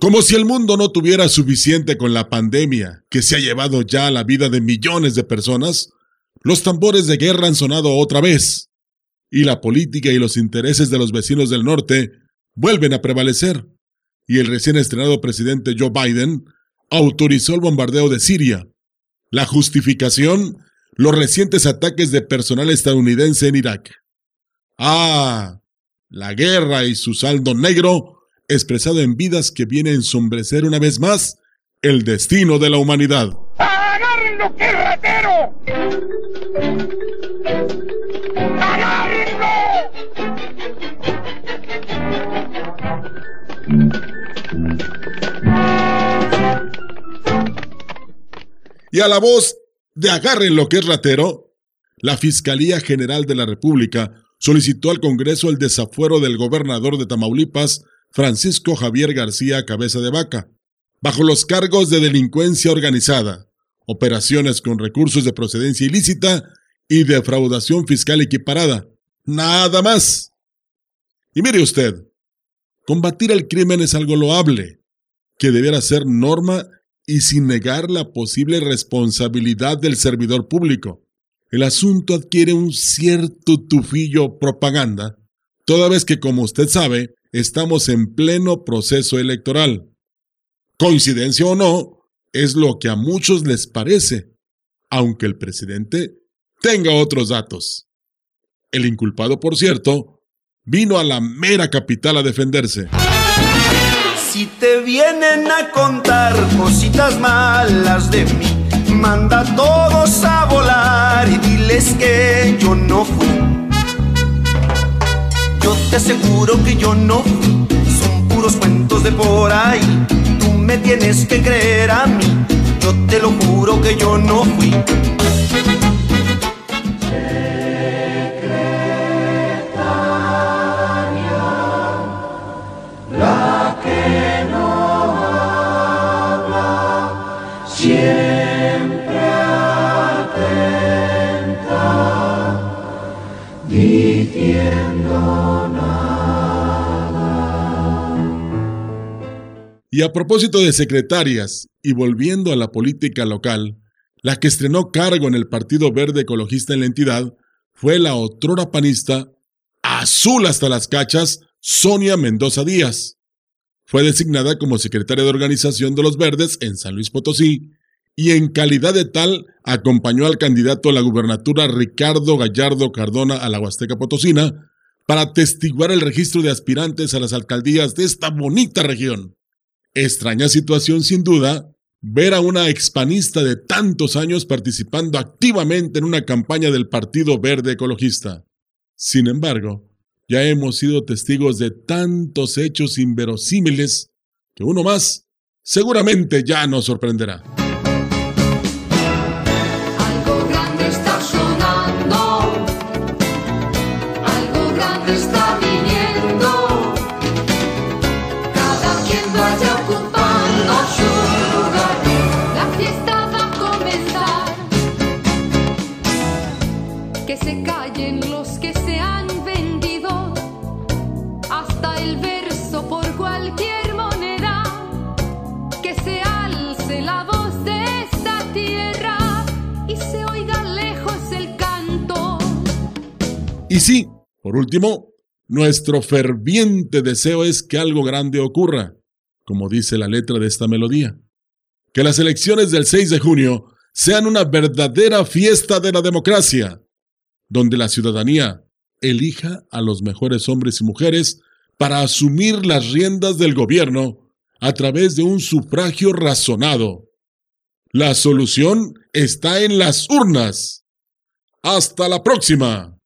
Como si el mundo no tuviera suficiente con la pandemia que se ha llevado ya la vida de millones de personas, los tambores de guerra han sonado otra vez, y la política y los intereses de los vecinos del norte vuelven a prevalecer, y el recién estrenado presidente Joe Biden autorizó el bombardeo de Siria. La justificación, los recientes ataques de personal estadounidense en Irak. Ah, la guerra y su saldo negro expresado en vidas que viene a ensombrecer una vez más el destino de la humanidad. ¡Agárrenlo, qué ratero! ¡Agárrenlo! Y a la voz de agarren lo que es ratero, la Fiscalía General de la República solicitó al Congreso el desafuero del gobernador de Tamaulipas, Francisco Javier García Cabeza de Vaca, bajo los cargos de delincuencia organizada, operaciones con recursos de procedencia ilícita y defraudación fiscal equiparada. Nada más. Y mire usted, combatir el crimen es algo loable, que debiera ser norma y sin negar la posible responsabilidad del servidor público. El asunto adquiere un cierto tufillo propaganda, toda vez que, como usted sabe, estamos en pleno proceso electoral. Coincidencia o no, es lo que a muchos les parece, aunque el presidente tenga otros datos. El inculpado, por cierto, vino a la mera capital a defenderse. Si te vienen a contar cositas malas de mí, manda a todos a volar y diles que yo no fui yo te aseguro que yo no son puros cuentos de por ahí. Tú me tienes que creer a mí, yo te lo juro que yo no fui. la Y a propósito de secretarias, y volviendo a la política local, la que estrenó cargo en el Partido Verde Ecologista en la entidad fue la otrora panista, azul hasta las cachas, Sonia Mendoza Díaz. Fue designada como secretaria de organización de los Verdes en San Luis Potosí y en calidad de tal acompañó al candidato a la gubernatura Ricardo Gallardo Cardona a la Huasteca Potosina para atestiguar el registro de aspirantes a las alcaldías de esta bonita región. Extraña situación sin duda ver a una expanista de tantos años participando activamente en una campaña del Partido Verde Ecologista. Sin embargo, ya hemos sido testigos de tantos hechos inverosímiles que uno más seguramente ya nos sorprenderá. Y sí, por último, nuestro ferviente deseo es que algo grande ocurra, como dice la letra de esta melodía. Que las elecciones del 6 de junio sean una verdadera fiesta de la democracia, donde la ciudadanía elija a los mejores hombres y mujeres para asumir las riendas del gobierno a través de un sufragio razonado. La solución está en las urnas. Hasta la próxima.